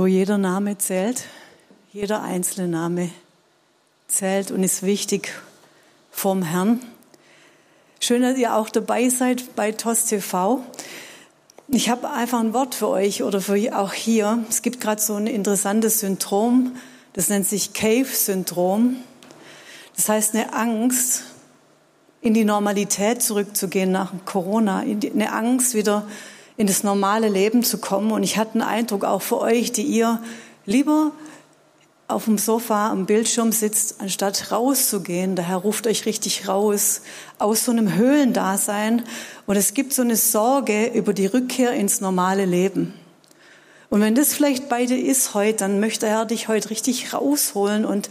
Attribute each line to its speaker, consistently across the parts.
Speaker 1: So jeder Name zählt, jeder einzelne Name zählt und ist wichtig vom Herrn. Schön, dass ihr auch dabei seid bei TOS TV. Ich habe einfach ein Wort für euch oder für auch hier. Es gibt gerade so ein interessantes Syndrom, das nennt sich Cave-Syndrom. Das heißt eine Angst, in die Normalität zurückzugehen nach Corona, eine Angst wieder in das normale Leben zu kommen. Und ich hatte einen Eindruck auch für euch, die ihr lieber auf dem Sofa am Bildschirm sitzt, anstatt rauszugehen. Der Herr ruft euch richtig raus aus so einem Höhlendasein. Und es gibt so eine Sorge über die Rückkehr ins normale Leben. Und wenn das vielleicht bei dir ist heute, dann möchte der Herr dich heute richtig rausholen und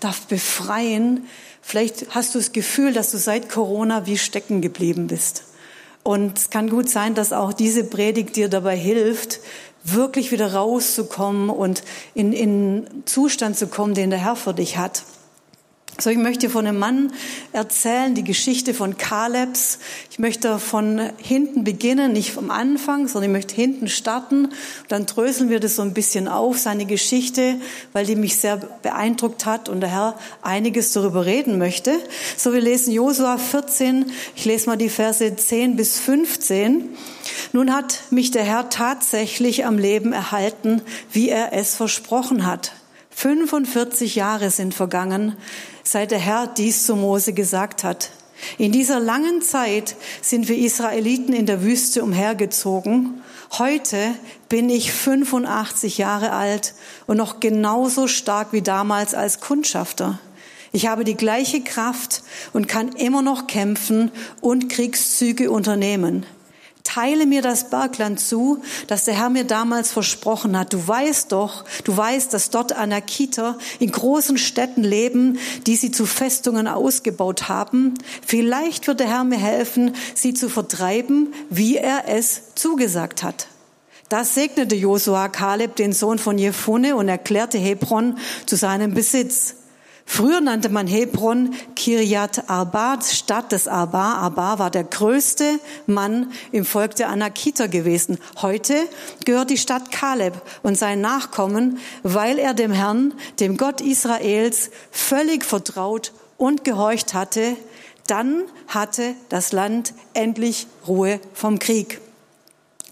Speaker 1: darf befreien. Vielleicht hast du das Gefühl, dass du seit Corona wie stecken geblieben bist. Und es kann gut sein, dass auch diese Predigt dir dabei hilft, wirklich wieder rauszukommen und in, in Zustand zu kommen, den der Herr für dich hat. So, ich möchte von einem Mann erzählen, die Geschichte von Kalebs. Ich möchte von hinten beginnen, nicht vom Anfang, sondern ich möchte hinten starten. Dann dröseln wir das so ein bisschen auf, seine Geschichte, weil die mich sehr beeindruckt hat und der Herr einiges darüber reden möchte. So, wir lesen Josua 14. Ich lese mal die Verse 10 bis 15. Nun hat mich der Herr tatsächlich am Leben erhalten, wie er es versprochen hat. 45 Jahre sind vergangen, seit der Herr dies zu Mose gesagt hat. In dieser langen Zeit sind wir Israeliten in der Wüste umhergezogen. Heute bin ich 85 Jahre alt und noch genauso stark wie damals als Kundschafter. Ich habe die gleiche Kraft und kann immer noch kämpfen und Kriegszüge unternehmen teile mir das Bergland zu, das der Herr mir damals versprochen hat. Du weißt doch, du weißt, dass dort Anakiter in großen Städten leben, die sie zu Festungen ausgebaut haben. Vielleicht wird der Herr mir helfen, sie zu vertreiben, wie er es zugesagt hat. Da segnete Josua Kaleb, den Sohn von Jephune, und erklärte Hebron zu seinem Besitz. Früher nannte man Hebron Kirjat Arba, Stadt des Arba. Arba war der größte Mann im Volk der Anakiter gewesen. Heute gehört die Stadt Kaleb und sein Nachkommen, weil er dem Herrn, dem Gott Israels, völlig vertraut und gehorcht hatte. Dann hatte das Land endlich Ruhe vom Krieg.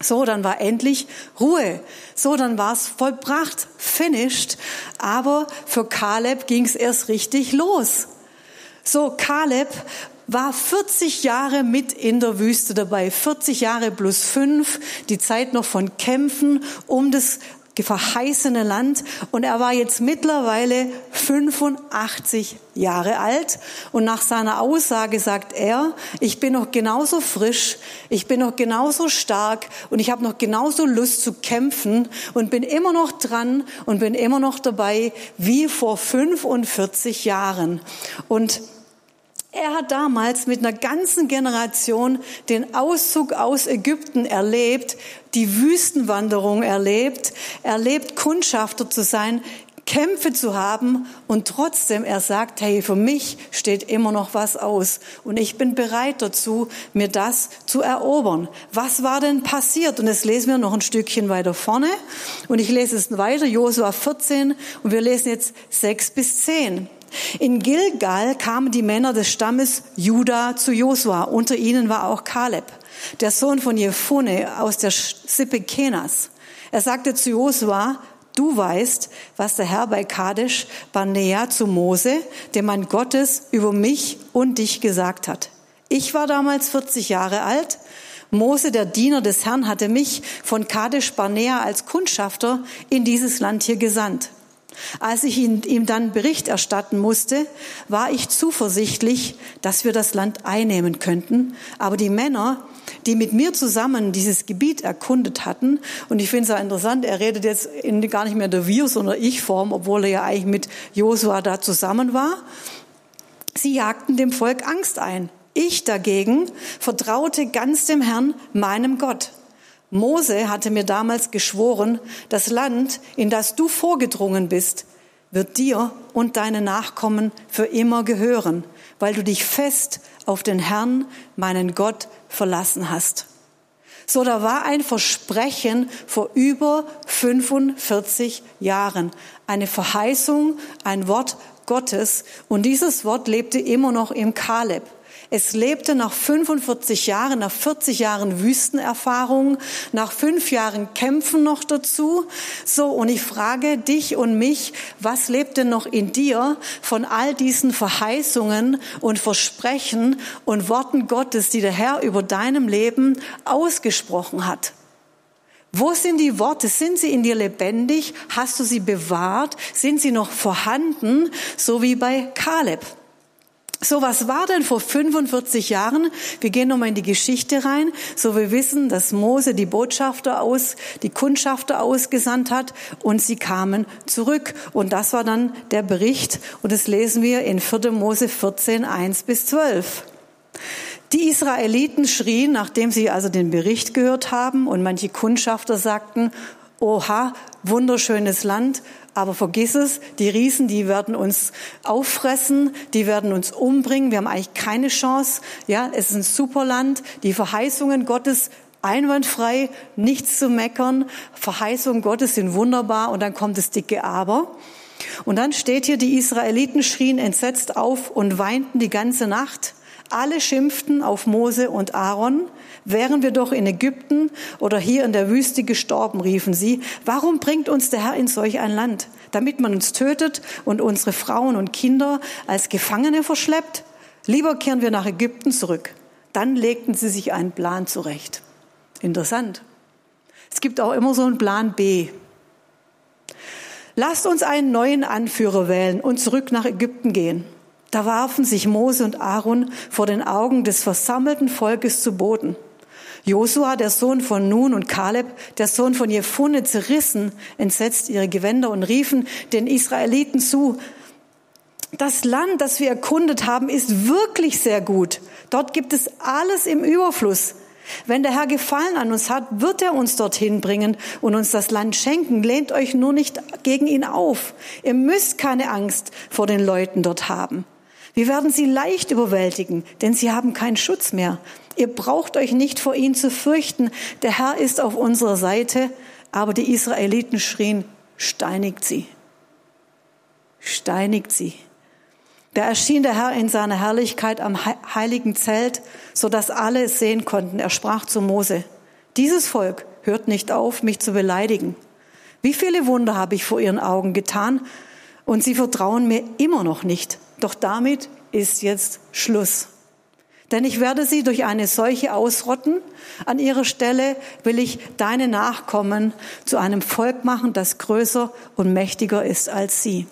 Speaker 1: So, dann war endlich Ruhe. So, dann war es vollbracht, finished. Aber für Kaleb ging es erst richtig los. So, Kaleb war 40 Jahre mit in der Wüste dabei, 40 Jahre plus fünf, die Zeit noch von Kämpfen um das verheißene Land und er war jetzt mittlerweile 85 Jahre alt und nach seiner Aussage sagt er, ich bin noch genauso frisch, ich bin noch genauso stark und ich habe noch genauso Lust zu kämpfen und bin immer noch dran und bin immer noch dabei wie vor 45 Jahren. Und er hat damals mit einer ganzen Generation den Auszug aus Ägypten erlebt, die Wüstenwanderung erlebt, erlebt, Kundschafter zu sein, Kämpfe zu haben und trotzdem er sagt, hey, für mich steht immer noch was aus und ich bin bereit dazu, mir das zu erobern. Was war denn passiert? Und das lesen wir noch ein Stückchen weiter vorne und ich lese es weiter, Josua 14 und wir lesen jetzt 6 bis 10. In Gilgal kamen die Männer des Stammes Juda zu Josua. Unter ihnen war auch Kaleb, der Sohn von Jephune aus der Sippe Kenas. Er sagte zu Josua, du weißt, was der Herr bei Kadesh Barnea zu Mose, dem Mann Gottes, über mich und dich gesagt hat. Ich war damals 40 Jahre alt. Mose, der Diener des Herrn, hatte mich von Kadesh Barnea als Kundschafter in dieses Land hier gesandt. Als ich ihm dann Bericht erstatten musste, war ich zuversichtlich, dass wir das Land einnehmen könnten. Aber die Männer, die mit mir zusammen dieses Gebiet erkundet hatten, und ich finde es ja interessant, er redet jetzt in gar nicht mehr der Wir, sondern Ich-Form, obwohl er ja eigentlich mit Josua da zusammen war, sie jagten dem Volk Angst ein. Ich dagegen vertraute ganz dem Herrn, meinem Gott. Mose hatte mir damals geschworen, das Land, in das du vorgedrungen bist, wird dir und deine Nachkommen für immer gehören, weil du dich fest auf den Herrn, meinen Gott, verlassen hast. So, da war ein Versprechen vor über 45 Jahren. Eine Verheißung, ein Wort Gottes. Und dieses Wort lebte immer noch im Kaleb. Es lebte nach 45 Jahren, nach 40 Jahren Wüstenerfahrung, nach fünf Jahren Kämpfen noch dazu. So, und ich frage dich und mich, was lebt denn noch in dir von all diesen Verheißungen und Versprechen und Worten Gottes, die der Herr über deinem Leben ausgesprochen hat? Wo sind die Worte? Sind sie in dir lebendig? Hast du sie bewahrt? Sind sie noch vorhanden? So wie bei Kaleb. So, was war denn vor 45 Jahren? Wir gehen nochmal in die Geschichte rein. So, wir wissen, dass Mose die Botschafter aus, die Kundschafter ausgesandt hat und sie kamen zurück. Und das war dann der Bericht. Und das lesen wir in 4. Mose 14, 1 bis 12. Die Israeliten schrien, nachdem sie also den Bericht gehört haben und manche Kundschafter sagten, oha, wunderschönes Land, aber vergiss es, die Riesen, die werden uns auffressen, die werden uns umbringen. Wir haben eigentlich keine Chance. Ja, es ist ein super Land. Die Verheißungen Gottes einwandfrei, nichts zu meckern. Verheißungen Gottes sind wunderbar und dann kommt das dicke Aber. Und dann steht hier, die Israeliten schrien entsetzt auf und weinten die ganze Nacht. Alle schimpften auf Mose und Aaron. Wären wir doch in Ägypten oder hier in der Wüste gestorben, riefen sie. Warum bringt uns der Herr in solch ein Land? Damit man uns tötet und unsere Frauen und Kinder als Gefangene verschleppt? Lieber kehren wir nach Ägypten zurück. Dann legten sie sich einen Plan zurecht. Interessant. Es gibt auch immer so einen Plan B. Lasst uns einen neuen Anführer wählen und zurück nach Ägypten gehen. Da warfen sich Mose und Aaron vor den Augen des versammelten Volkes zu Boden. Josua, der Sohn von Nun und Kaleb, der Sohn von Jepfunne, zerrissen entsetzt ihre Gewänder und riefen den Israeliten zu, das Land, das wir erkundet haben, ist wirklich sehr gut. Dort gibt es alles im Überfluss. Wenn der Herr Gefallen an uns hat, wird er uns dorthin bringen und uns das Land schenken. Lehnt euch nur nicht gegen ihn auf. Ihr müsst keine Angst vor den Leuten dort haben. Wir werden sie leicht überwältigen, denn sie haben keinen Schutz mehr. Ihr braucht euch nicht vor ihnen zu fürchten. Der Herr ist auf unserer Seite. Aber die Israeliten schrien, steinigt sie. Steinigt sie. Da erschien der Herr in seiner Herrlichkeit am heiligen Zelt, so dass alle es sehen konnten. Er sprach zu Mose, dieses Volk hört nicht auf, mich zu beleidigen. Wie viele Wunder habe ich vor ihren Augen getan und sie vertrauen mir immer noch nicht. Doch damit ist jetzt Schluss. Denn ich werde sie durch eine Seuche ausrotten. An ihrer Stelle will ich deine Nachkommen zu einem Volk machen, das größer und mächtiger ist als sie.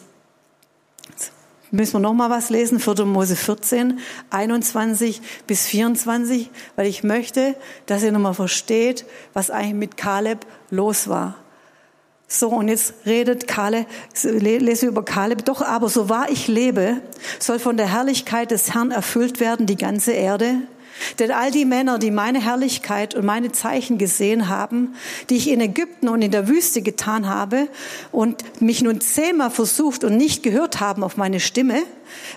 Speaker 1: Müssen wir noch mal was lesen, 4. Mose 14, 21 bis 24, weil ich möchte, dass ihr noch mal versteht, was eigentlich mit Kaleb los war. So, und jetzt redet Kaleb, lese über Kaleb. Doch aber, so wahr ich lebe, soll von der Herrlichkeit des Herrn erfüllt werden die ganze Erde. Denn all die Männer, die meine Herrlichkeit und meine Zeichen gesehen haben, die ich in Ägypten und in der Wüste getan habe und mich nun zehnmal versucht und nicht gehört haben auf meine Stimme,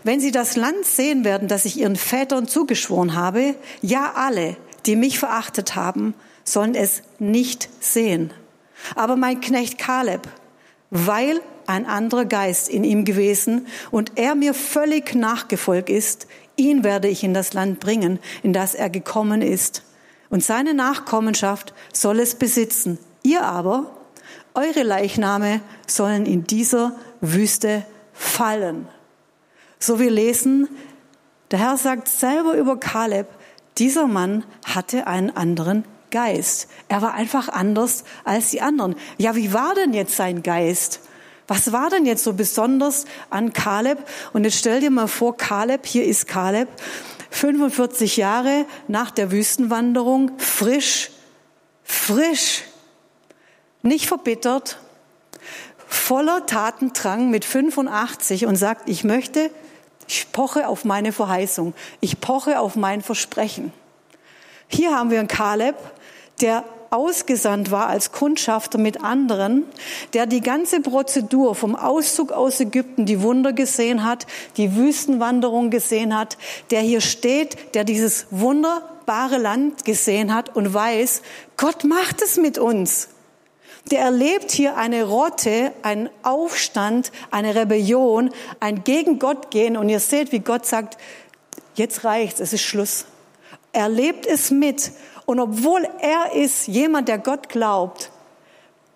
Speaker 1: wenn sie das Land sehen werden, das ich ihren Vätern zugeschworen habe, ja alle, die mich verachtet haben, sollen es nicht sehen. Aber mein Knecht Kaleb, weil ein anderer Geist in ihm gewesen und er mir völlig nachgefolgt ist, ihn werde ich in das Land bringen, in das er gekommen ist. Und seine Nachkommenschaft soll es besitzen. Ihr aber, eure Leichname sollen in dieser Wüste fallen. So wir lesen, der Herr sagt selber über Kaleb, dieser Mann hatte einen anderen Geist. Er war einfach anders als die anderen. Ja, wie war denn jetzt sein Geist? Was war denn jetzt so besonders an Kaleb? Und jetzt stell dir mal vor, Kaleb, hier ist Kaleb, 45 Jahre nach der Wüstenwanderung, frisch, frisch, nicht verbittert, voller Tatendrang mit 85 und sagt, ich möchte, ich poche auf meine Verheißung, ich poche auf mein Versprechen. Hier haben wir einen Kaleb, der ausgesandt war als Kundschafter mit anderen, der die ganze Prozedur vom Auszug aus Ägypten, die Wunder gesehen hat, die Wüstenwanderung gesehen hat, der hier steht, der dieses Wunder fruchtbare Land gesehen hat und weiß, Gott macht es mit uns. Der erlebt hier eine Rotte, einen Aufstand, eine Rebellion, ein gegen Gott gehen und ihr seht, wie Gott sagt, jetzt reicht's, es ist Schluss. Er lebt es mit und obwohl er ist jemand, der Gott glaubt,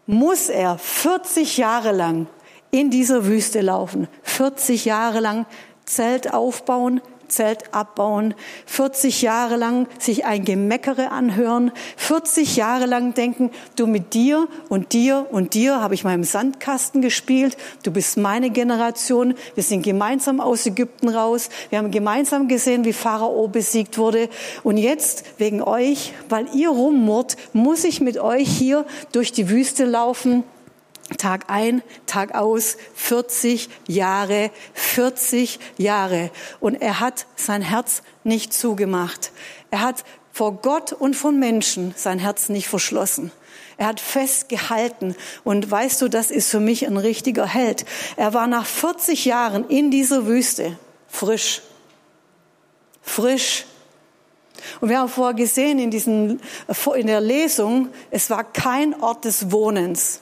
Speaker 1: muss er 40 Jahre lang in dieser Wüste laufen. 40 Jahre lang Zelt aufbauen, Zelt abbauen, 40 Jahre lang sich ein Gemeckere anhören, 40 Jahre lang denken, du mit dir und dir und dir habe ich mal im Sandkasten gespielt, du bist meine Generation, wir sind gemeinsam aus Ägypten raus, wir haben gemeinsam gesehen, wie Pharao besiegt wurde. Und jetzt wegen euch, weil ihr rummurrt, muss ich mit euch hier durch die Wüste laufen Tag ein, Tag aus, 40 Jahre, 40 Jahre. Und er hat sein Herz nicht zugemacht. Er hat vor Gott und von Menschen sein Herz nicht verschlossen. Er hat festgehalten. Und weißt du, das ist für mich ein richtiger Held. Er war nach 40 Jahren in dieser Wüste frisch. Frisch. Und wir haben vorher gesehen in, diesen, in der Lesung, es war kein Ort des Wohnens.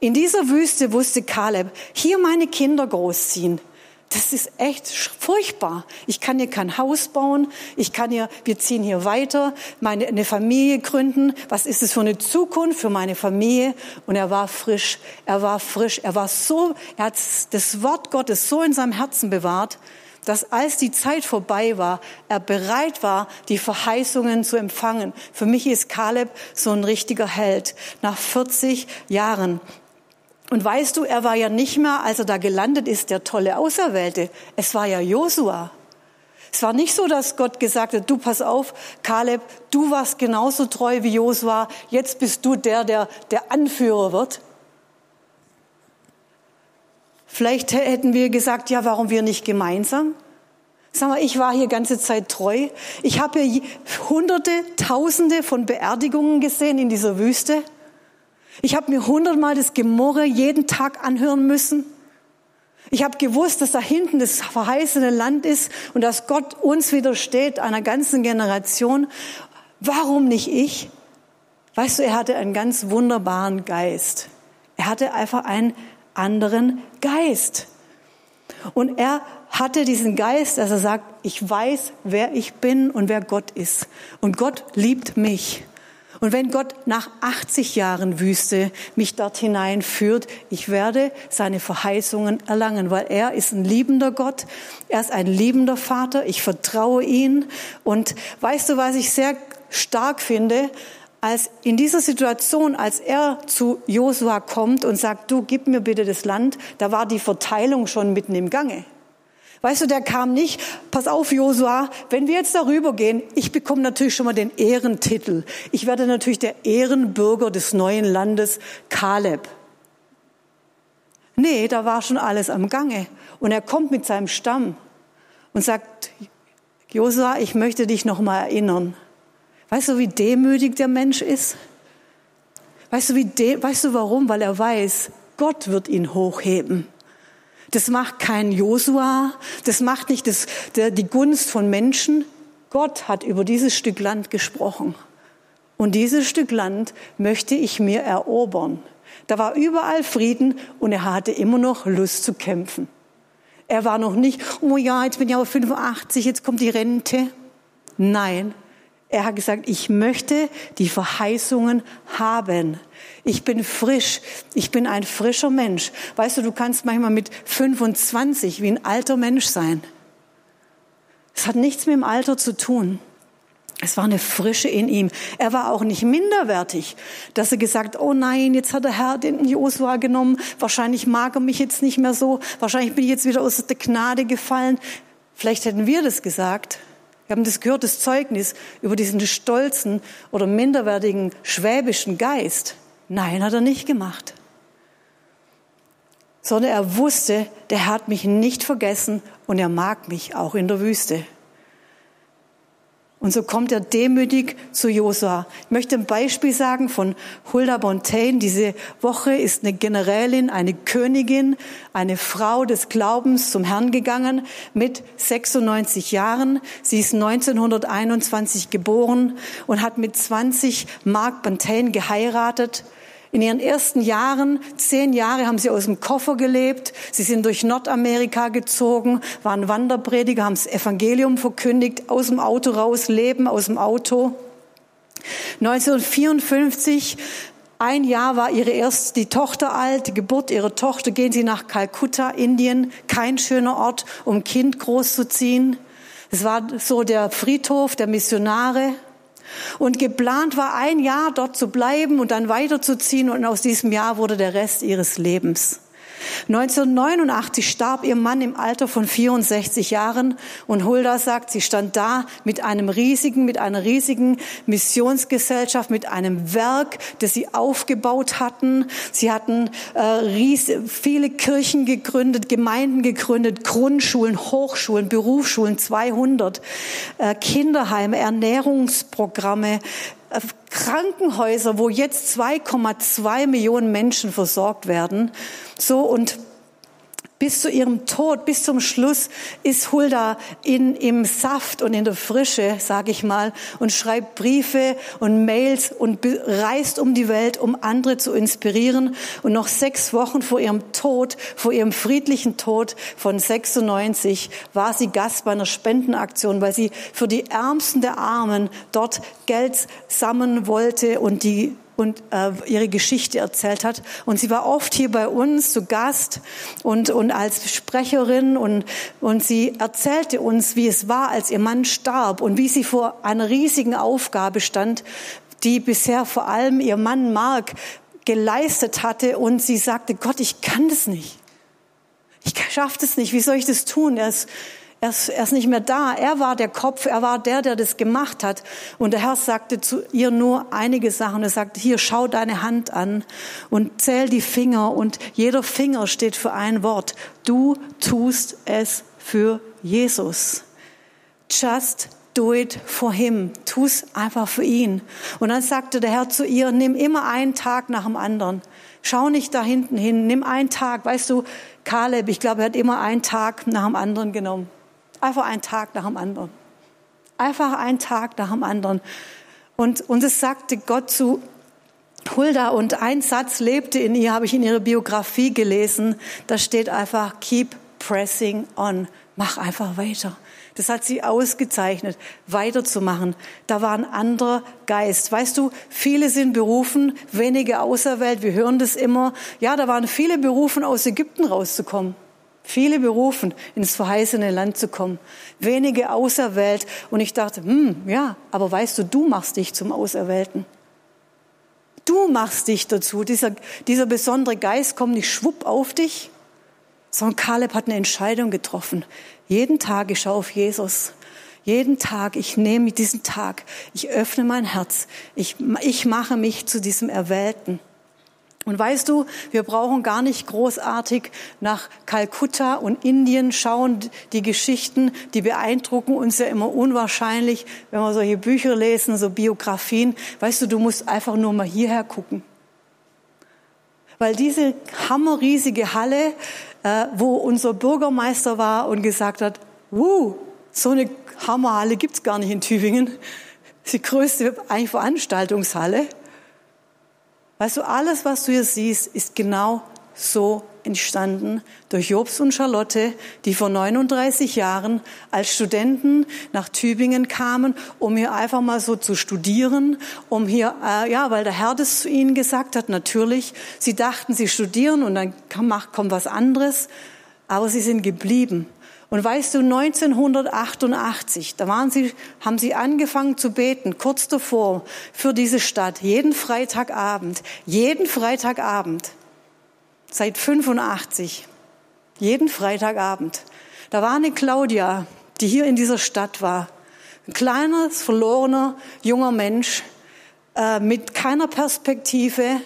Speaker 1: In dieser Wüste wusste Kaleb, hier meine Kinder großziehen. Das ist echt furchtbar. Ich kann hier kein Haus bauen. Ich kann hier, wir ziehen hier weiter, meine, eine Familie gründen. Was ist es für eine Zukunft für meine Familie? Und er war frisch. Er war frisch. Er war so, er hat das Wort Gottes so in seinem Herzen bewahrt, dass als die Zeit vorbei war, er bereit war, die Verheißungen zu empfangen. Für mich ist Kaleb so ein richtiger Held. Nach 40 Jahren und weißt du, er war ja nicht mehr, als er da gelandet ist, der tolle Auserwählte. Es war ja Josua. Es war nicht so, dass Gott gesagt hat, du pass auf, Kaleb, du warst genauso treu wie Josua, jetzt bist du der, der der Anführer wird. Vielleicht hätten wir gesagt, ja, warum wir nicht gemeinsam? Sag mal, ich war hier ganze Zeit treu. Ich habe hier hunderte, tausende von Beerdigungen gesehen in dieser Wüste. Ich habe mir hundertmal das Gemurre jeden Tag anhören müssen. Ich habe gewusst, dass da hinten das verheißene Land ist und dass Gott uns widersteht, einer ganzen Generation. Warum nicht ich? Weißt du, er hatte einen ganz wunderbaren Geist. Er hatte einfach einen anderen Geist. Und er hatte diesen Geist, dass er sagt, ich weiß, wer ich bin und wer Gott ist. Und Gott liebt mich. Und wenn Gott nach 80 Jahren Wüste mich dort hineinführt, ich werde seine Verheißungen erlangen, weil er ist ein liebender Gott, er ist ein liebender Vater, ich vertraue ihn. Und weißt du, was ich sehr stark finde? Als in dieser Situation, als er zu Josua kommt und sagt, du gib mir bitte das Land, da war die Verteilung schon mitten im Gange. Weißt du, der kam nicht, pass auf, Josua, wenn wir jetzt darüber gehen, ich bekomme natürlich schon mal den Ehrentitel. Ich werde natürlich der Ehrenbürger des neuen Landes Kaleb. Nee, da war schon alles am Gange. Und er kommt mit seinem Stamm und sagt, Josua, ich möchte dich noch mal erinnern. Weißt du, wie demütig der Mensch ist? Weißt du, wie weißt du warum? Weil er weiß, Gott wird ihn hochheben. Das macht kein Josua, das macht nicht das, der, die Gunst von Menschen. Gott hat über dieses Stück Land gesprochen. Und dieses Stück Land möchte ich mir erobern. Da war überall Frieden und er hatte immer noch Lust zu kämpfen. Er war noch nicht, oh ja, jetzt bin ich aber 85, jetzt kommt die Rente. Nein, er hat gesagt, ich möchte die Verheißungen haben. Ich bin frisch. Ich bin ein frischer Mensch. Weißt du, du kannst manchmal mit 25 wie ein alter Mensch sein. Es hat nichts mit dem Alter zu tun. Es war eine Frische in ihm. Er war auch nicht minderwertig, dass er gesagt, oh nein, jetzt hat der Herr den Josua genommen. Wahrscheinlich mag er mich jetzt nicht mehr so. Wahrscheinlich bin ich jetzt wieder aus der Gnade gefallen. Vielleicht hätten wir das gesagt. Wir haben das gehört, das Zeugnis über diesen stolzen oder minderwertigen schwäbischen Geist. Nein, hat er nicht gemacht. Sondern er wusste, der Herr hat mich nicht vergessen und er mag mich auch in der Wüste. Und so kommt er demütig zu Josua. Ich möchte ein Beispiel sagen von Hulda Bontaine. Diese Woche ist eine Generälin, eine Königin, eine Frau des Glaubens zum Herrn gegangen mit 96 Jahren. Sie ist 1921 geboren und hat mit 20 Mark Bontaine geheiratet. In ihren ersten Jahren, zehn Jahre, haben sie aus dem Koffer gelebt. Sie sind durch Nordamerika gezogen, waren Wanderprediger, haben das Evangelium verkündigt, aus dem Auto raus, leben aus dem Auto. 1954 ein Jahr war ihre erste, die Tochter alt, die Geburt ihrer Tochter, gehen sie nach Kalkutta, Indien. Kein schöner Ort, um Kind großzuziehen. Es war so der Friedhof der Missionare. Und geplant war ein Jahr dort zu bleiben und dann weiterzuziehen und aus diesem Jahr wurde der Rest ihres Lebens. 1989 starb ihr Mann im Alter von 64 Jahren und Hulda sagt, sie stand da mit einem riesigen, mit einer riesigen Missionsgesellschaft, mit einem Werk, das sie aufgebaut hatten. Sie hatten äh, ries, viele Kirchen gegründet, Gemeinden gegründet, Grundschulen, Hochschulen, Berufsschulen, 200 äh, Kinderheime, Ernährungsprogramme, äh, Krankenhäuser, wo jetzt 2,2 Millionen Menschen versorgt werden. So und bis zu ihrem Tod, bis zum Schluss ist Hulda in, im Saft und in der Frische, sage ich mal, und schreibt Briefe und Mails und reist um die Welt, um andere zu inspirieren. Und noch sechs Wochen vor ihrem Tod, vor ihrem friedlichen Tod von 96, war sie Gast bei einer Spendenaktion, weil sie für die Ärmsten der Armen dort Geld sammeln wollte und die und äh, ihre Geschichte erzählt hat. Und sie war oft hier bei uns zu Gast und, und als Sprecherin und, und sie erzählte uns, wie es war, als ihr Mann starb und wie sie vor einer riesigen Aufgabe stand, die bisher vor allem ihr Mann Mark geleistet hatte. Und sie sagte, Gott, ich kann das nicht. Ich schaffe das nicht. Wie soll ich das tun? Er ist er ist, er ist nicht mehr da. Er war der Kopf, er war der, der das gemacht hat. Und der Herr sagte zu ihr nur einige Sachen. Er sagte, hier, schau deine Hand an und zähl die Finger. Und jeder Finger steht für ein Wort. Du tust es für Jesus. Just do it for him. Tu's einfach für ihn. Und dann sagte der Herr zu ihr, nimm immer einen Tag nach dem anderen. Schau nicht da hinten hin, nimm einen Tag. Weißt du, Kaleb, ich glaube, er hat immer einen Tag nach dem anderen genommen. Einfach ein Tag nach dem anderen. Einfach ein Tag nach dem anderen. Und, und es sagte Gott zu Hulda und ein Satz lebte in ihr, habe ich in ihrer Biografie gelesen. Da steht einfach, keep pressing on. Mach einfach weiter. Das hat sie ausgezeichnet, weiterzumachen. Da war ein anderer Geist. Weißt du, viele sind berufen, wenige auserwählt. Wir hören das immer. Ja, da waren viele berufen, aus Ägypten rauszukommen. Viele berufen, ins verheißene Land zu kommen. Wenige auserwählt. Und ich dachte, hm, ja, aber weißt du, du machst dich zum Auserwählten. Du machst dich dazu. Dieser, dieser besondere Geist kommt nicht schwupp auf dich, sondern Kaleb hat eine Entscheidung getroffen. Jeden Tag, ich schaue auf Jesus. Jeden Tag, ich nehme diesen Tag, ich öffne mein Herz, ich, ich mache mich zu diesem Erwählten. Und weißt du, wir brauchen gar nicht großartig nach Kalkutta und Indien schauen. Die Geschichten, die beeindrucken uns ja immer unwahrscheinlich, wenn wir solche Bücher lesen, so Biografien. Weißt du, du musst einfach nur mal hierher gucken. Weil diese hammerriesige Halle, äh, wo unser Bürgermeister war und gesagt hat, Wuh, so eine Hammerhalle gibt's gar nicht in Tübingen. Die größte eigentlich Veranstaltungshalle. Weißt du, alles, was du hier siehst, ist genau so entstanden durch Jobs und Charlotte, die vor 39 Jahren als Studenten nach Tübingen kamen, um hier einfach mal so zu studieren, um hier, äh, ja, weil der Herr das zu ihnen gesagt hat, natürlich. Sie dachten, sie studieren und dann kommt was anderes, aber sie sind geblieben. Und weißt du, 1988, da waren sie, haben sie angefangen zu beten, kurz davor, für diese Stadt, jeden Freitagabend, jeden Freitagabend, seit 85, jeden Freitagabend. Da war eine Claudia, die hier in dieser Stadt war. Ein kleiner, verlorener, junger Mensch, äh, mit keiner Perspektive,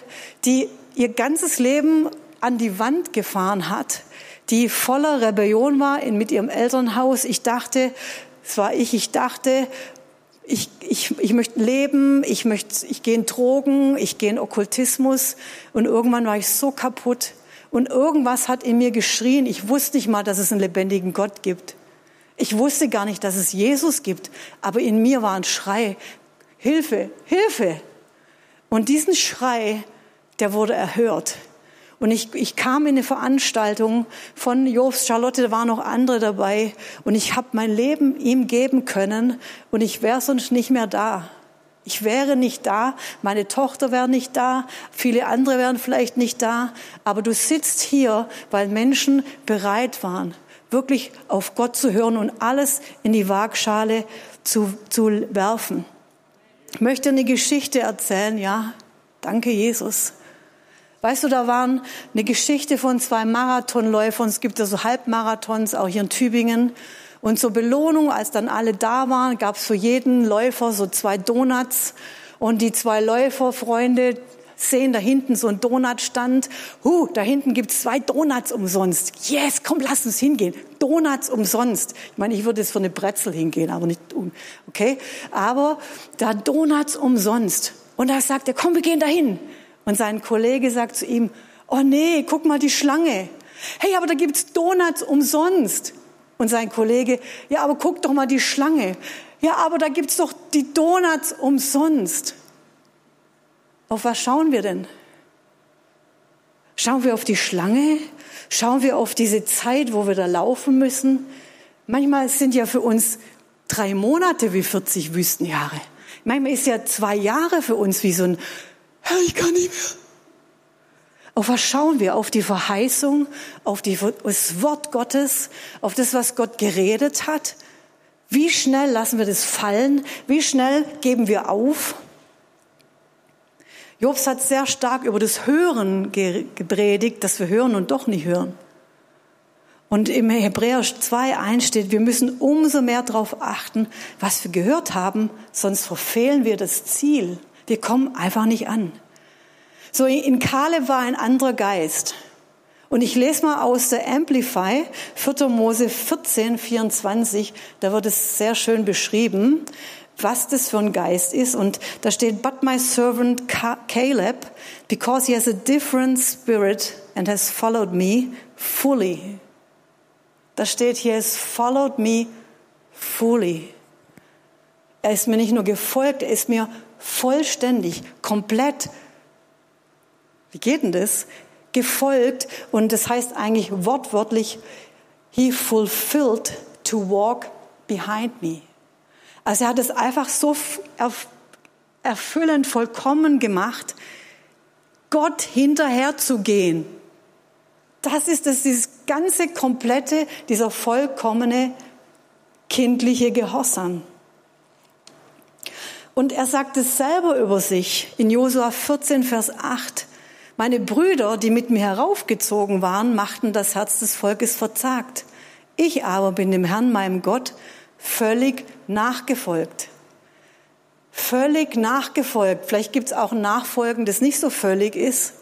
Speaker 1: die ihr ganzes Leben an die Wand gefahren hat, die voller Rebellion war in, mit ihrem Elternhaus. Ich dachte, es war ich, ich dachte, ich, ich, ich möchte leben, ich möchte, ich gehe in Drogen, ich gehe in Okkultismus und irgendwann war ich so kaputt und irgendwas hat in mir geschrien. Ich wusste nicht mal, dass es einen lebendigen Gott gibt. Ich wusste gar nicht, dass es Jesus gibt, aber in mir war ein Schrei, Hilfe, Hilfe. Und diesen Schrei, der wurde erhört. Und ich, ich kam in eine Veranstaltung von Jobs Charlotte, da waren noch andere dabei. Und ich habe mein Leben ihm geben können und ich wäre sonst nicht mehr da. Ich wäre nicht da, meine Tochter wäre nicht da, viele andere wären vielleicht nicht da, aber du sitzt hier, weil Menschen bereit waren, wirklich auf Gott zu hören und alles in die Waagschale zu, zu werfen. Ich möchte eine Geschichte erzählen, ja. Danke, Jesus. Weißt du, da waren eine Geschichte von zwei Marathonläufern. Es gibt ja so Halbmarathons, auch hier in Tübingen. Und zur Belohnung, als dann alle da waren, gab es für jeden Läufer so zwei Donuts. Und die zwei Läuferfreunde sehen da hinten so ein Donutstand. Huh, da hinten gibt's zwei Donuts umsonst. Yes, komm, lass uns hingehen. Donuts umsonst. Ich meine, ich würde jetzt für eine Brezel hingehen, aber nicht, okay? Aber da Donuts umsonst. Und da sagt er, komm, wir gehen dahin. Und sein Kollege sagt zu ihm, oh nee, guck mal die Schlange. Hey, aber da gibt's Donuts umsonst. Und sein Kollege, ja, aber guck doch mal die Schlange. Ja, aber da gibt's doch die Donuts umsonst. Auf was schauen wir denn? Schauen wir auf die Schlange? Schauen wir auf diese Zeit, wo wir da laufen müssen? Manchmal sind ja für uns drei Monate wie 40 Wüstenjahre. Manchmal ist ja zwei Jahre für uns wie so ein Herr, ich kann nicht mehr. Auf was schauen wir? Auf die Verheißung, auf die, das Wort Gottes, auf das, was Gott geredet hat? Wie schnell lassen wir das fallen? Wie schnell geben wir auf? Jobs hat sehr stark über das Hören gepredigt, dass wir hören und doch nicht hören. Und im Hebräer 2 einsteht, wir müssen umso mehr darauf achten, was wir gehört haben, sonst verfehlen wir das Ziel. Wir kommen einfach nicht an. So, in Kaleb war ein anderer Geist. Und ich lese mal aus der Amplify, 4. Mose 14, 24, da wird es sehr schön beschrieben, was das für ein Geist ist. Und da steht, but my servant Caleb, because he has a different spirit and has followed me fully. Da steht, he has followed me fully. Er ist mir nicht nur gefolgt, er ist mir vollständig, komplett, wie geht denn das? Gefolgt und das heißt eigentlich wortwörtlich, he fulfilled to walk behind me. Also er hat es einfach so erfüllend, vollkommen gemacht, Gott hinterher zu gehen. Das ist das, dieses ganze komplette, dieser vollkommene kindliche Gehorsam. Und er sagt es selber über sich in Josua 14, Vers 8. Meine Brüder, die mit mir heraufgezogen waren, machten das Herz des Volkes verzagt. Ich aber bin dem Herrn, meinem Gott, völlig nachgefolgt. Völlig nachgefolgt. Vielleicht gibt es auch ein Nachfolgen, das nicht so völlig ist.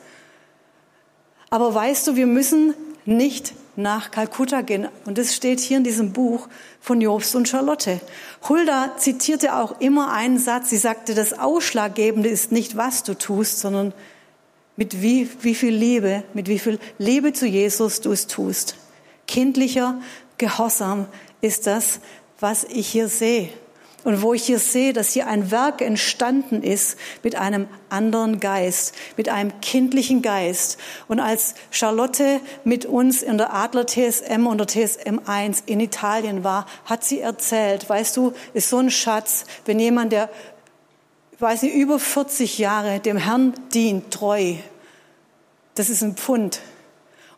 Speaker 1: Aber weißt du, wir müssen nicht nach Kalkutta gehen. Und das steht hier in diesem Buch von Jobst und Charlotte. Hulda zitierte auch immer einen Satz. Sie sagte, das Ausschlaggebende ist nicht, was du tust, sondern mit wie, wie viel Liebe, mit wie viel Liebe zu Jesus du es tust. Kindlicher Gehorsam ist das, was ich hier sehe. Und wo ich hier sehe, dass hier ein Werk entstanden ist mit einem anderen Geist, mit einem kindlichen Geist. Und als Charlotte mit uns in der Adler TSM und der TSM 1 in Italien war, hat sie erzählt, weißt du, ist so ein Schatz, wenn jemand, der, weiß nicht, über 40 Jahre dem Herrn dient, treu, das ist ein Pfund.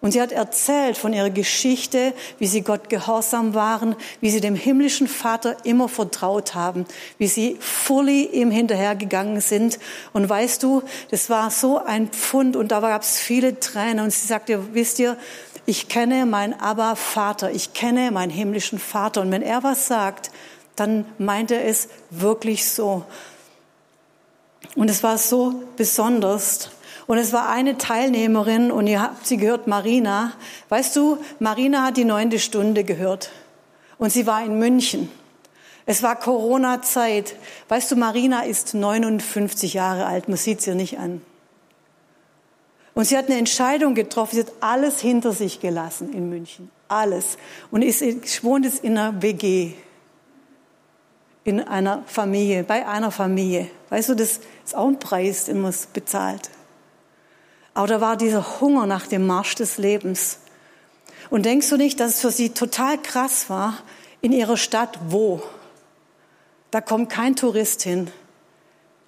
Speaker 1: Und sie hat erzählt von ihrer Geschichte, wie sie Gott gehorsam waren, wie sie dem himmlischen Vater immer vertraut haben, wie sie fully ihm hinterhergegangen sind. Und weißt du, das war so ein Pfund und da gab es viele Tränen. Und sie sagte, wisst ihr, ich kenne mein Abba Vater, ich kenne meinen himmlischen Vater. Und wenn er was sagt, dann meint er es wirklich so. Und es war so besonders. Und es war eine Teilnehmerin, und ihr habt sie gehört, Marina. Weißt du, Marina hat die neunte Stunde gehört. Und sie war in München. Es war Corona-Zeit. Weißt du, Marina ist 59 Jahre alt, man sieht sie nicht an. Und sie hat eine Entscheidung getroffen, sie hat alles hinter sich gelassen in München. Alles. Und ist, wohnt jetzt in einer WG. In einer Familie, bei einer Familie. Weißt du, das ist auch ein Preis, den man bezahlt. Aber da war dieser Hunger nach dem Marsch des Lebens. Und denkst du nicht, dass es für sie total krass war, in ihrer Stadt wo? Da kommt kein Tourist hin.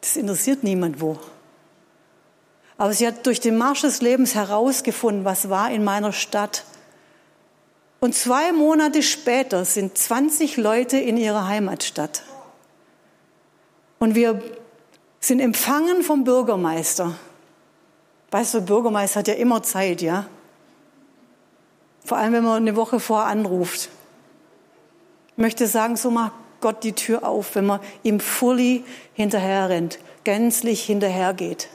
Speaker 1: Das interessiert niemand wo. Aber sie hat durch den Marsch des Lebens herausgefunden, was war in meiner Stadt. Und zwei Monate später sind 20 Leute in ihrer Heimatstadt. Und wir sind empfangen vom Bürgermeister. Weißt du, Bürgermeister hat ja immer Zeit, ja? Vor allem, wenn man eine Woche vorher anruft. Ich möchte sagen, so macht Gott die Tür auf, wenn man ihm fully hinterher rennt, gänzlich hinterhergeht.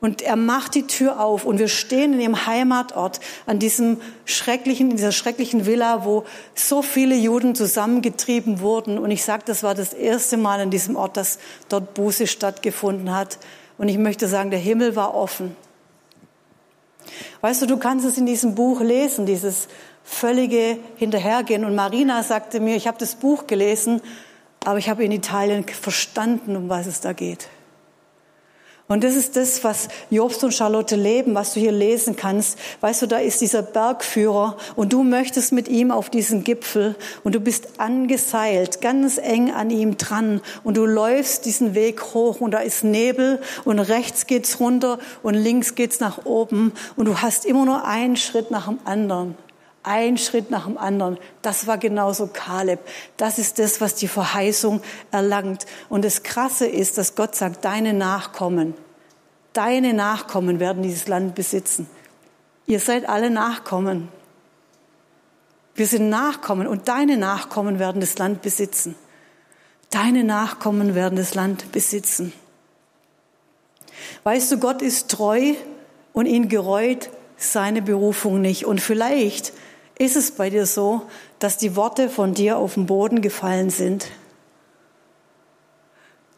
Speaker 1: Und er macht die Tür auf und wir stehen in ihrem Heimatort, an diesem schrecklichen, in dieser schrecklichen Villa, wo so viele Juden zusammengetrieben wurden. Und ich sage, das war das erste Mal an diesem Ort, dass dort Buße stattgefunden hat. Und ich möchte sagen, der Himmel war offen. Weißt du, du kannst es in diesem Buch lesen, dieses völlige Hinterhergehen. Und Marina sagte mir, ich habe das Buch gelesen, aber ich habe in Italien verstanden, um was es da geht. Und das ist das, was Jobst und Charlotte leben, was du hier lesen kannst. Weißt du, da ist dieser Bergführer und du möchtest mit ihm auf diesen Gipfel und du bist angeseilt, ganz eng an ihm dran und du läufst diesen Weg hoch und da ist Nebel und rechts geht's runter und links geht's nach oben und du hast immer nur einen Schritt nach dem anderen. Ein Schritt nach dem anderen. Das war genauso Kaleb. Das ist das, was die Verheißung erlangt. Und das Krasse ist, dass Gott sagt, deine Nachkommen, deine Nachkommen werden dieses Land besitzen. Ihr seid alle Nachkommen. Wir sind Nachkommen und deine Nachkommen werden das Land besitzen. Deine Nachkommen werden das Land besitzen. Weißt du, Gott ist treu und ihn gereut seine Berufung nicht. Und vielleicht ist es bei dir so, dass die Worte von dir auf den Boden gefallen sind?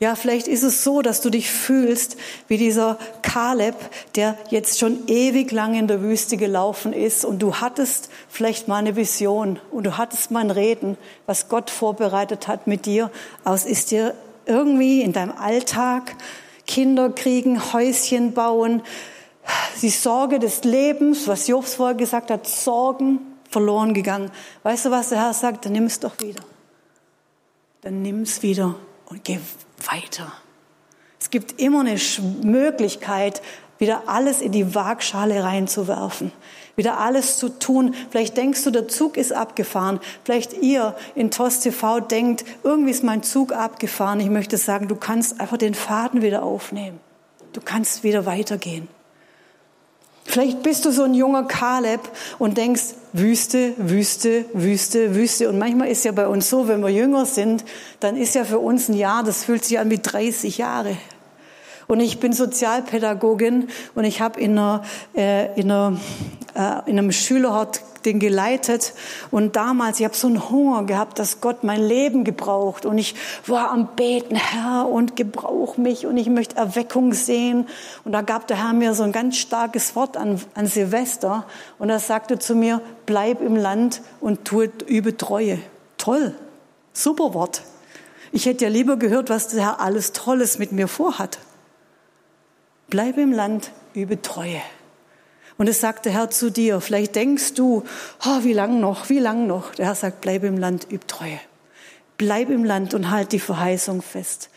Speaker 1: Ja, vielleicht ist es so, dass du dich fühlst wie dieser Kaleb, der jetzt schon ewig lang in der Wüste gelaufen ist und du hattest vielleicht mal eine Vision und du hattest mal ein Reden, was Gott vorbereitet hat mit dir, aus ist dir irgendwie in deinem Alltag Kinder kriegen, Häuschen bauen, die Sorge des Lebens, was Jobs vorher gesagt hat, Sorgen, verloren gegangen. Weißt du, was der Herr sagt? Dann nimm es doch wieder. Dann nimm es wieder und geh weiter. Es gibt immer eine Möglichkeit, wieder alles in die Waagschale reinzuwerfen, wieder alles zu tun. Vielleicht denkst du, der Zug ist abgefahren. Vielleicht ihr in TOS TV denkt, irgendwie ist mein Zug abgefahren. Ich möchte sagen, du kannst einfach den Faden wieder aufnehmen. Du kannst wieder weitergehen. Vielleicht bist du so ein junger Kaleb und denkst, Wüste, Wüste, Wüste, Wüste. Und manchmal ist ja bei uns so, wenn wir jünger sind, dann ist ja für uns ein Jahr, das fühlt sich an wie 30 Jahre. Und ich bin Sozialpädagogin und ich habe in, einer, äh, in, einer, äh, in einem Schülerhort den geleitet. Und damals, ich habe so einen Hunger gehabt, dass Gott mein Leben gebraucht. Und ich war am Beten, Herr, und gebrauch mich und ich möchte Erweckung sehen. Und da gab der Herr mir so ein ganz starkes Wort an, an Silvester. Und er sagte zu mir, bleib im Land und tue, übe Treue. Toll, super Wort. Ich hätte ja lieber gehört, was der Herr alles Tolles mit mir vorhat. Bleib im Land, übe Treue. Und es sagt der Herr zu dir. Vielleicht denkst du, oh, wie lang noch, wie lang noch? Der Herr sagt, bleib im Land, üb Treue. Bleib im Land und halt die Verheißung fest.